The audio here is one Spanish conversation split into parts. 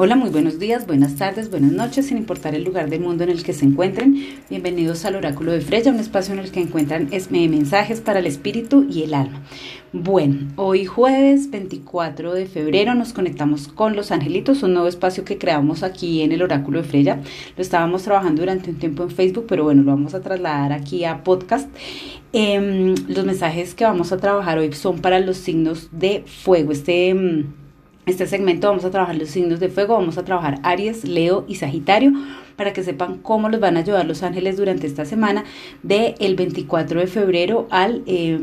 Hola, muy buenos días, buenas tardes, buenas noches, sin importar el lugar del mundo en el que se encuentren. Bienvenidos al Oráculo de Freya, un espacio en el que encuentran mensajes para el espíritu y el alma. Bueno, hoy jueves 24 de febrero nos conectamos con los angelitos, un nuevo espacio que creamos aquí en el Oráculo de Freya. Lo estábamos trabajando durante un tiempo en Facebook, pero bueno, lo vamos a trasladar aquí a podcast. Em, los mensajes que vamos a trabajar hoy son para los signos de fuego. Este em, este segmento vamos a trabajar los signos de fuego, vamos a trabajar Aries, Leo y Sagitario para que sepan cómo los van a ayudar los ángeles durante esta semana del el 24 de febrero al eh,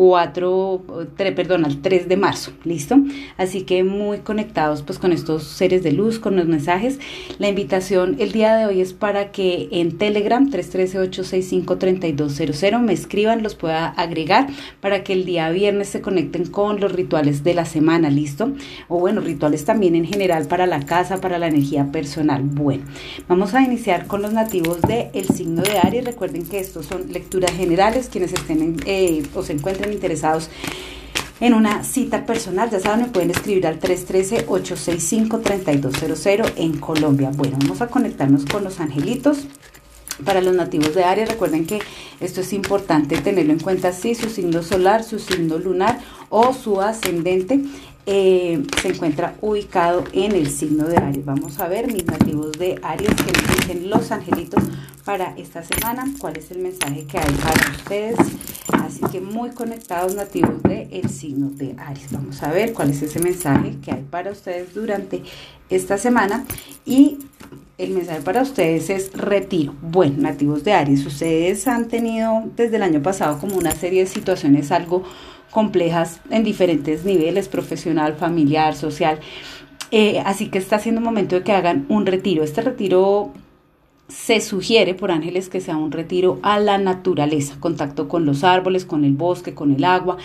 4, 3, perdón, al 3 de marzo, ¿listo? Así que muy conectados pues con estos seres de luz, con los mensajes. La invitación el día de hoy es para que en Telegram 313-865-3200 me escriban, los pueda agregar para que el día viernes se conecten con los rituales de la semana, ¿listo? O bueno, rituales también en general para la casa, para la energía personal. Bueno, vamos a iniciar con los nativos del el signo de Aries. Recuerden que estos son lecturas generales, quienes estén eh, o se encuentren interesados en una cita personal, ya saben, me pueden escribir al 313-865-3200 en Colombia. Bueno, vamos a conectarnos con los angelitos. Para los nativos de Aries, recuerden que esto es importante tenerlo en cuenta, si su signo solar, su signo lunar o su ascendente eh, se encuentra ubicado en el signo de Aries. Vamos a ver mis nativos de Aries que nos dicen los angelitos para esta semana, cuál es el mensaje que hay para ustedes. Así que muy conectados nativos del el signo de Aries. Vamos a ver cuál es ese mensaje que hay para ustedes durante esta semana. Y el mensaje para ustedes es retiro. Bueno, nativos de Aries, ustedes han tenido desde el año pasado como una serie de situaciones algo complejas en diferentes niveles, profesional, familiar, social. Eh, así que está siendo momento de que hagan un retiro. Este retiro se sugiere por ángeles que sea un retiro a la naturaleza, contacto con los árboles, con el bosque, con el agua,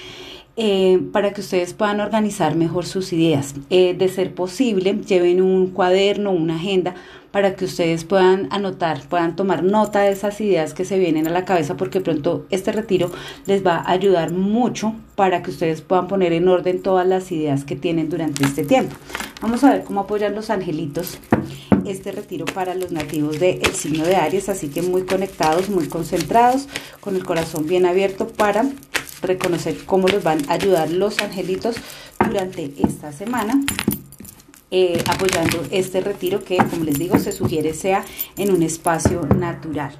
eh, para que ustedes puedan organizar mejor sus ideas. Eh, de ser posible, lleven un cuaderno, una agenda, para que ustedes puedan anotar, puedan tomar nota de esas ideas que se vienen a la cabeza, porque pronto este retiro les va a ayudar mucho para que ustedes puedan poner en orden todas las ideas que tienen durante este tiempo. Vamos a ver cómo apoyan los angelitos este retiro para los nativos del signo de Aries, así que muy conectados, muy concentrados, con el corazón bien abierto para reconocer cómo los van a ayudar los angelitos durante esta semana. Eh, apoyando este retiro que, como les digo, se sugiere sea en un espacio natural.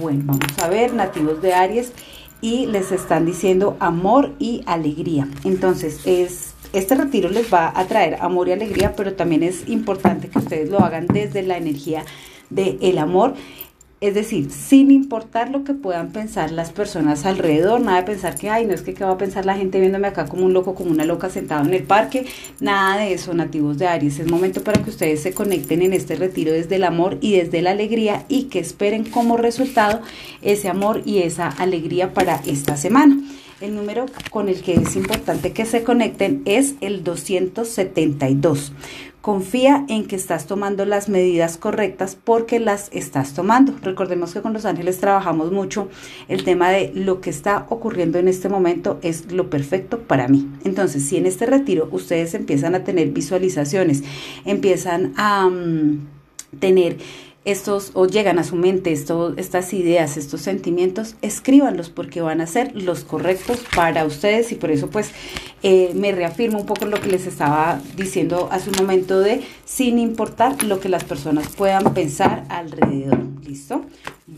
Bueno, vamos a ver, nativos de Aries, y les están diciendo amor y alegría. Entonces, es, este retiro les va a traer amor y alegría, pero también es importante que ustedes lo hagan desde la energía del el amor es decir, sin importar lo que puedan pensar las personas alrededor, nada de pensar que, ay, no es que qué va a pensar la gente viéndome acá como un loco, como una loca sentado en el parque, nada de eso, nativos de Aries. Es momento para que ustedes se conecten en este retiro desde el amor y desde la alegría y que esperen como resultado ese amor y esa alegría para esta semana. El número con el que es importante que se conecten es el 272. Confía en que estás tomando las medidas correctas porque las estás tomando. Recordemos que con los ángeles trabajamos mucho el tema de lo que está ocurriendo en este momento es lo perfecto para mí. Entonces, si en este retiro ustedes empiezan a tener visualizaciones, empiezan a mm, tener estos o llegan a su mente estos, estas ideas, estos sentimientos, escríbanlos porque van a ser los correctos para ustedes y por eso pues eh, me reafirmo un poco lo que les estaba diciendo hace un momento de sin importar lo que las personas puedan pensar alrededor. ¿Listo?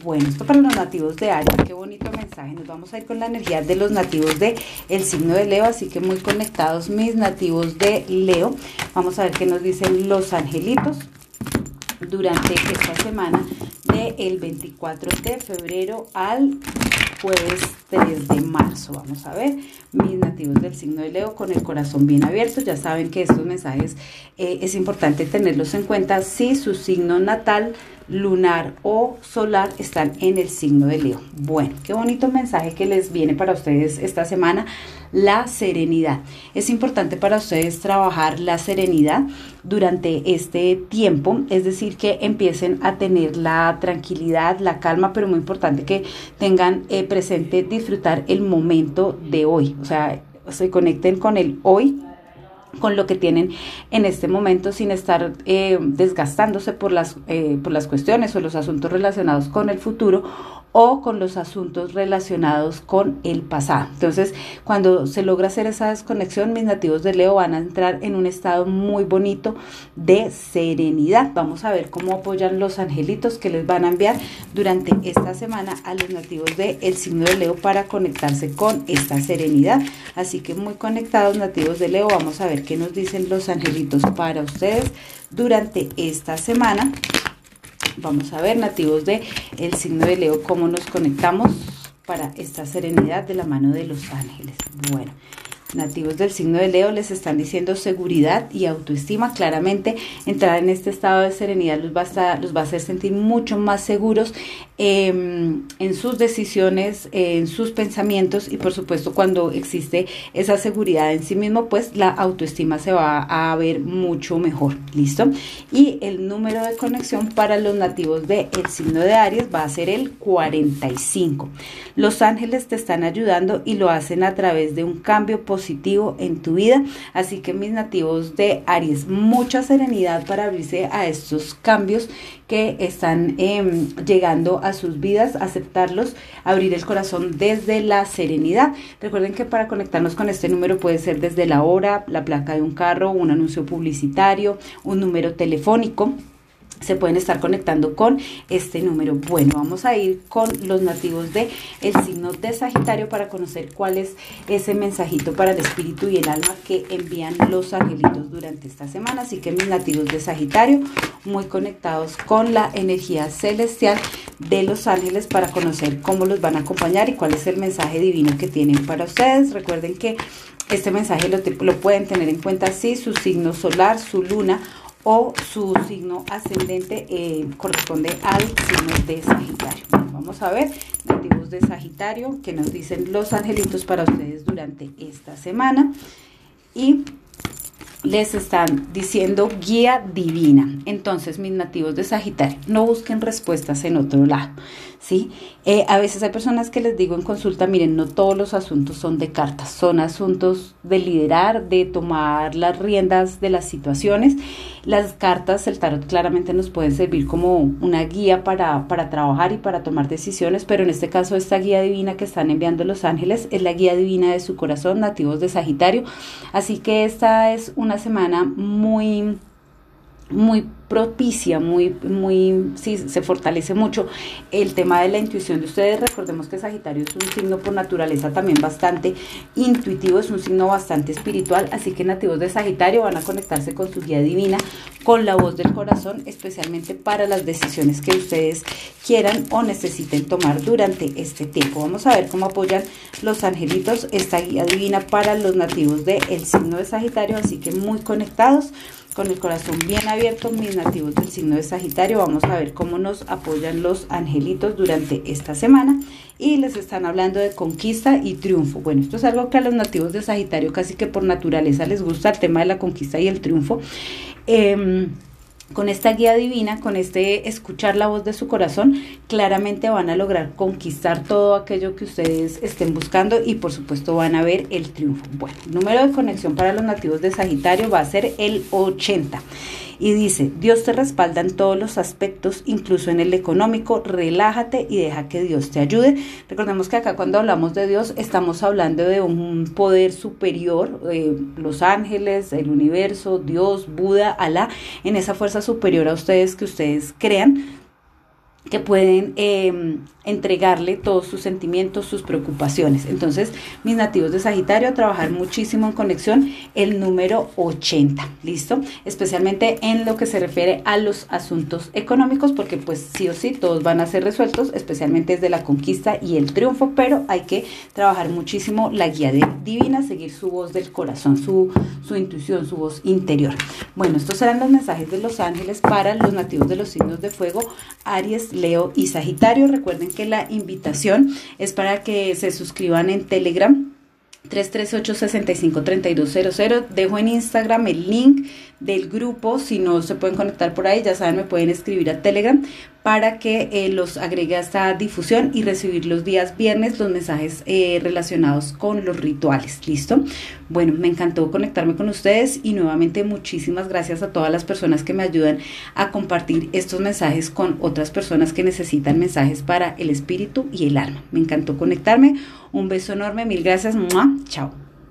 Bueno, esto para los nativos de Aries, qué bonito mensaje. Nos vamos a ir con la energía de los nativos de el signo de Leo, así que muy conectados mis nativos de Leo. Vamos a ver qué nos dicen los angelitos durante esta semana del 24 de febrero al jueves 3 de marzo. Vamos a ver, mis nativos del signo de Leo con el corazón bien abierto. Ya saben que estos mensajes eh, es importante tenerlos en cuenta si su signo natal lunar o solar están en el signo de Leo. Bueno, qué bonito mensaje que les viene para ustedes esta semana, la serenidad. Es importante para ustedes trabajar la serenidad durante este tiempo, es decir, que empiecen a tener la tranquilidad, la calma, pero muy importante que tengan eh, presente disfrutar el momento de hoy, o sea, se conecten con el hoy con lo que tienen en este momento sin estar eh, desgastándose por las, eh, por las cuestiones o los asuntos relacionados con el futuro o con los asuntos relacionados con el pasado. Entonces, cuando se logra hacer esa desconexión, mis nativos de Leo van a entrar en un estado muy bonito de serenidad. Vamos a ver cómo apoyan los angelitos que les van a enviar durante esta semana a los nativos del el signo de Leo para conectarse con esta serenidad. Así que muy conectados nativos de Leo, vamos a ver qué nos dicen los angelitos para ustedes durante esta semana. Vamos a ver, nativos de el signo de Leo, cómo nos conectamos para esta serenidad de la mano de los ángeles. Bueno, nativos del signo de Leo les están diciendo seguridad y autoestima. Claramente, entrar en este estado de serenidad los va a, los va a hacer sentir mucho más seguros em, en sus decisiones, en sus pensamientos y por supuesto cuando existe esa seguridad en sí mismo, pues la autoestima se va a ver mucho mejor. ¿Listo? Y el número de conexión para los nativos del signo de Aries va a ser el 45. Los ángeles te están ayudando y lo hacen a través de un cambio positivo positivo en tu vida. Así que mis nativos de Aries, mucha serenidad para abrirse a estos cambios que están em, llegando a sus vidas, aceptarlos, abrir el corazón desde la serenidad. Recuerden que para conectarnos con este número puede ser desde la hora, la placa de un carro, un anuncio publicitario, un número telefónico se pueden estar conectando con este número. Bueno, vamos a ir con los nativos de el signo de Sagitario para conocer cuál es ese mensajito para el espíritu y el alma que envían los angelitos durante esta semana. Así que mis nativos de Sagitario, muy conectados con la energía celestial de los ángeles para conocer cómo los van a acompañar y cuál es el mensaje divino que tienen para ustedes. Recuerden que este mensaje lo, pueden tener en cuenta si su signo solar, su luna o su signo ascendente eh, corresponde al signo de Sagitario. vamos a ver, nativos de Sagitario, que nos dicen los angelitos para ustedes durante esta semana. Y les están diciendo guía divina. Entonces, mis nativos de Sagitario, no busquen respuestas en otro lado. ¿Sí? Eh, a veces hay personas que les digo en consulta, miren, no todos los asuntos son de cartas, son asuntos de liderar, de tomar las riendas de las situaciones. Las cartas, el tarot claramente nos pueden servir como una guía para, para trabajar y para tomar decisiones, pero en este caso esta guía divina que están enviando los ángeles es la guía divina de su corazón, nativos de Sagitario. Así que esta es una semana muy muy propicia, muy, muy, sí, se fortalece mucho el tema de la intuición de ustedes. Recordemos que Sagitario es un signo por naturaleza también bastante intuitivo, es un signo bastante espiritual, así que nativos de Sagitario van a conectarse con su guía divina, con la voz del corazón, especialmente para las decisiones que ustedes quieran o necesiten tomar durante este tiempo. Vamos a ver cómo apoyan los angelitos esta guía divina para los nativos del signo de Sagitario, así que muy conectados con el corazón bien abierto, mis nativos del signo de Sagitario. Vamos a ver cómo nos apoyan los angelitos durante esta semana. Y les están hablando de conquista y triunfo. Bueno, esto es algo que a los nativos de Sagitario casi que por naturaleza les gusta, el tema de la conquista y el triunfo. Eh, con esta guía divina, con este escuchar la voz de su corazón, claramente van a lograr conquistar todo aquello que ustedes estén buscando y por supuesto van a ver el triunfo. Bueno, el número de conexión para los nativos de Sagitario va a ser el 80. Y dice, Dios te respalda en todos los aspectos, incluso en el económico, relájate y deja que Dios te ayude. Recordemos que acá cuando hablamos de Dios estamos hablando de un poder superior, eh, los ángeles, el universo, Dios, Buda, Alá, en esa fuerza superior a ustedes que ustedes crean que pueden em, entregarle todos sus sentimientos, sus preocupaciones. Entonces, mis nativos de Sagitario trabajar muchísimo en conexión el número 80, ¿listo? Especialmente en lo que se refiere a los asuntos económicos, porque pues sí o sí todos van a ser resueltos, especialmente desde la conquista y el triunfo, pero hay que trabajar muchísimo la guía divina, seguir su voz del corazón, su, su intuición, su voz interior. Bueno, estos serán los mensajes de los ángeles para los nativos de los signos de fuego, Aries, Leo y Sagitario. Recuerden que la invitación es para que se suscriban en Telegram 338-653200. Dejo en Instagram el link del grupo. Si no se pueden conectar por ahí, ya saben, me pueden escribir a Telegram para que eh, los agregue a esta difusión y recibir los días viernes los mensajes eh, relacionados con los rituales. ¿Listo? Bueno, me encantó conectarme con ustedes y nuevamente muchísimas gracias a todas las personas que me ayudan a compartir estos mensajes con otras personas que necesitan mensajes para el espíritu y el alma. Me encantó conectarme. Un beso enorme, mil gracias. Chao.